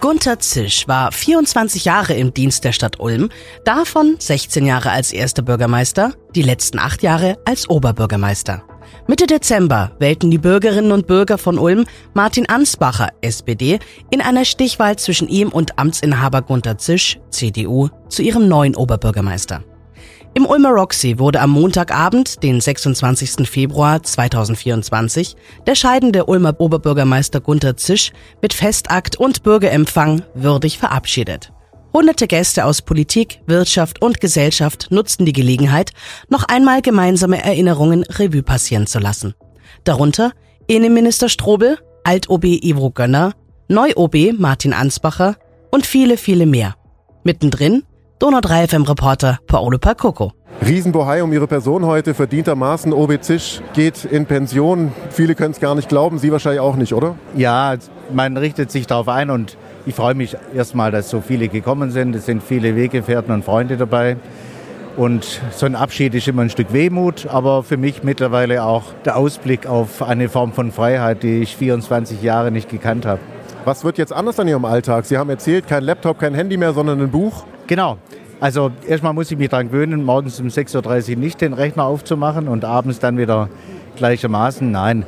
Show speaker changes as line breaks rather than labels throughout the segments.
Gunther Zisch war 24 Jahre im Dienst der Stadt Ulm, davon 16 Jahre als erster Bürgermeister, die letzten acht Jahre als Oberbürgermeister. Mitte Dezember wählten die Bürgerinnen und Bürger von Ulm Martin Ansbacher, SPD, in einer Stichwahl zwischen ihm und Amtsinhaber Gunther Zisch, CDU, zu ihrem neuen Oberbürgermeister. Im Ulmer Roxy wurde am Montagabend, den 26. Februar 2024, der scheidende Ulmer Oberbürgermeister Gunther Zisch mit Festakt und Bürgerempfang würdig verabschiedet. Hunderte Gäste aus Politik, Wirtschaft und Gesellschaft nutzten die Gelegenheit, noch einmal gemeinsame Erinnerungen Revue passieren zu lassen. Darunter Innenminister Strobel, Alt-OB Ivo Gönner, Neu-OB Martin Ansbacher und viele, viele mehr. Mittendrin Donau 3 FM Reporter Paolo Pacocco.
Riesenbohai um Ihre Person heute, verdientermaßen. Obi Zisch geht in Pension. Viele können es gar nicht glauben, Sie wahrscheinlich auch nicht, oder?
Ja, man richtet sich darauf ein und ich freue mich erstmal, dass so viele gekommen sind. Es sind viele Weggefährten und Freunde dabei. Und so ein Abschied ist immer ein Stück Wehmut, aber für mich mittlerweile auch der Ausblick auf eine Form von Freiheit, die ich 24 Jahre nicht gekannt habe.
Was wird jetzt anders an Ihrem Alltag? Sie haben erzählt, kein Laptop, kein Handy mehr, sondern ein Buch.
Genau. Also erstmal muss ich mich daran gewöhnen, morgens um 6.30 Uhr nicht den Rechner aufzumachen und abends dann wieder gleichermaßen. Nein,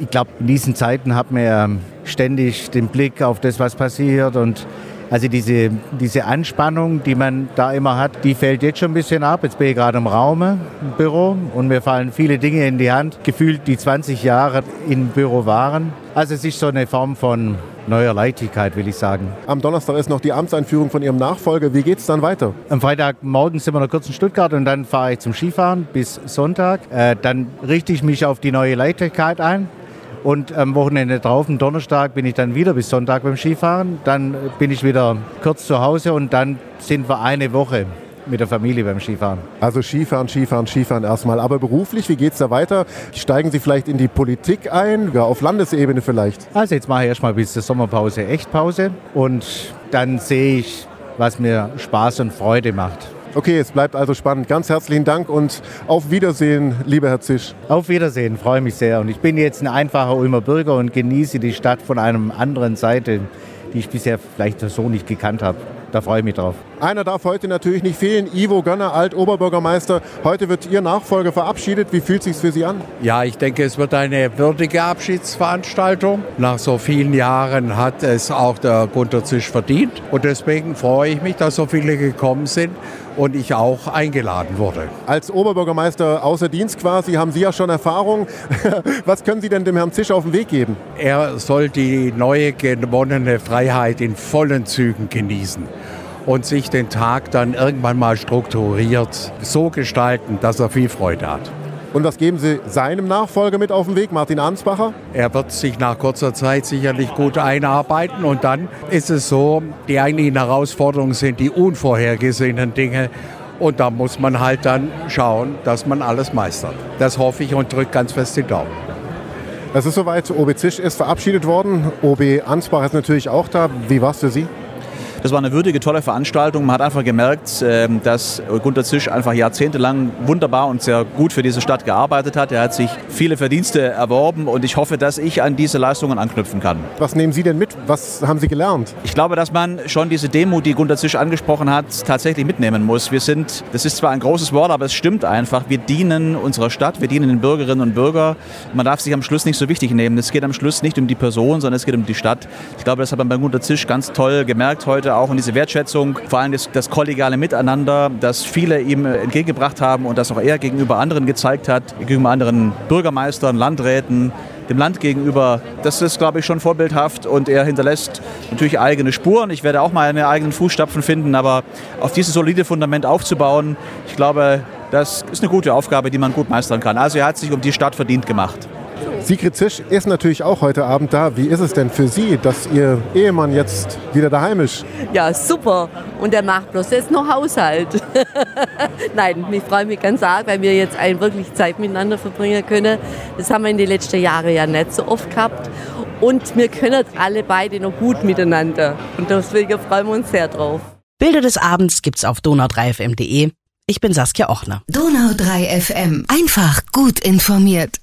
ich glaube, in diesen Zeiten hat man ständig den Blick auf das, was passiert und also diese, diese Anspannung, die man da immer hat, die fällt jetzt schon ein bisschen ab. Jetzt bin ich gerade im Raum, im Büro und mir fallen viele Dinge in die Hand, gefühlt die 20 Jahre im Büro waren. Also es ist so eine Form von neuer Leichtigkeit, will ich sagen.
Am Donnerstag ist noch die Amtseinführung von Ihrem Nachfolger. Wie geht es dann weiter?
Am Freitagmorgen sind wir noch kurz in Stuttgart und dann fahre ich zum Skifahren bis Sonntag. Äh, dann richte ich mich auf die neue Leichtigkeit ein. Und am Wochenende drauf, am Donnerstag, bin ich dann wieder bis Sonntag beim Skifahren. Dann bin ich wieder kurz zu Hause und dann sind wir eine Woche mit der Familie beim Skifahren.
Also Skifahren, Skifahren, Skifahren erstmal. Aber beruflich, wie geht es da weiter? Steigen Sie vielleicht in die Politik ein, ja, auf Landesebene vielleicht?
Also jetzt mache ich erstmal bis zur Sommerpause Echtpause und dann sehe ich, was mir Spaß und Freude macht.
Okay, es bleibt also spannend. Ganz herzlichen Dank und auf Wiedersehen, lieber Herr Zisch.
Auf Wiedersehen, freue mich sehr. Und ich bin jetzt ein einfacher Ulmer Bürger und genieße die Stadt von einer anderen Seite, die ich bisher vielleicht so nicht gekannt habe da freue ich mich drauf.
Einer darf heute natürlich nicht fehlen, Ivo Gönner, Alt-Oberbürgermeister. Heute wird Ihr Nachfolger verabschiedet. Wie fühlt es sich für Sie an?
Ja, ich denke, es wird eine würdige Abschiedsveranstaltung. Nach so vielen Jahren hat es auch der Gunter Zisch verdient. Und deswegen freue ich mich, dass so viele gekommen sind und ich auch eingeladen wurde.
Als Oberbürgermeister außer Dienst quasi haben Sie ja schon Erfahrung. Was können Sie denn dem Herrn Zisch auf den Weg geben?
Er soll die neue gewonnene Freiheit in vollen Zügen genießen und sich den Tag dann irgendwann mal strukturiert so gestalten, dass er viel Freude hat.
Und was geben Sie seinem Nachfolger mit auf den Weg, Martin Ansbacher?
Er wird sich nach kurzer Zeit sicherlich gut einarbeiten und dann ist es so, die eigentlichen Herausforderungen sind die unvorhergesehenen Dinge und da muss man halt dann schauen, dass man alles meistert. Das hoffe ich und drücke ganz fest die Daumen.
Es ist soweit, OB Zisch ist verabschiedet worden. OB Ansbach ist natürlich auch da. Wie war es für Sie?
Das war eine würdige, tolle Veranstaltung. Man hat einfach gemerkt, ähm, dass Gunter Zisch einfach jahrzehntelang wunderbar und sehr gut für diese Stadt gearbeitet hat. Er hat sich viele Verdienste erworben und ich hoffe, dass ich an diese Leistungen anknüpfen kann.
Was nehmen Sie denn mit? Was haben Sie gelernt?
Ich glaube, dass man schon diese Demut, die Gunter Zisch angesprochen hat, tatsächlich mitnehmen muss. Wir sind, das ist zwar ein großes Wort, aber es stimmt einfach. Wir dienen unserer Stadt, wir dienen den Bürgerinnen und Bürgern. Man darf sich am Schluss nicht so wichtig nehmen. Es geht am Schluss nicht um die Person, sondern es geht um die Stadt. Ich glaube, das hat man bei Gunter Zisch ganz toll gemerkt heute auch und diese Wertschätzung, vor allem das, das kollegiale Miteinander, das viele ihm entgegengebracht haben und das auch er gegenüber anderen gezeigt hat, gegenüber anderen Bürgermeistern, Landräten, dem Land gegenüber, das ist, glaube ich, schon vorbildhaft und er hinterlässt natürlich eigene Spuren. Ich werde auch mal meine eigenen Fußstapfen finden, aber auf dieses solide Fundament aufzubauen, ich glaube, das ist eine gute Aufgabe, die man gut meistern kann. Also er hat sich um die Stadt verdient gemacht.
Sigrid Zisch ist natürlich auch heute Abend da. Wie ist es denn für Sie, dass Ihr Ehemann jetzt wieder daheim ist?
Ja, super. Und er macht bloß jetzt noch Haushalt. Nein, ich freue mich ganz arg, weil wir jetzt ein wirklich Zeit miteinander verbringen können. Das haben wir in den letzten Jahren ja nicht so oft gehabt. Und wir können alle beide noch gut miteinander. Und deswegen freuen wir uns sehr drauf.
Bilder des Abends gibt's auf donau3fm.de. Ich bin Saskia Ochner.
Donau3 FM. Einfach gut informiert.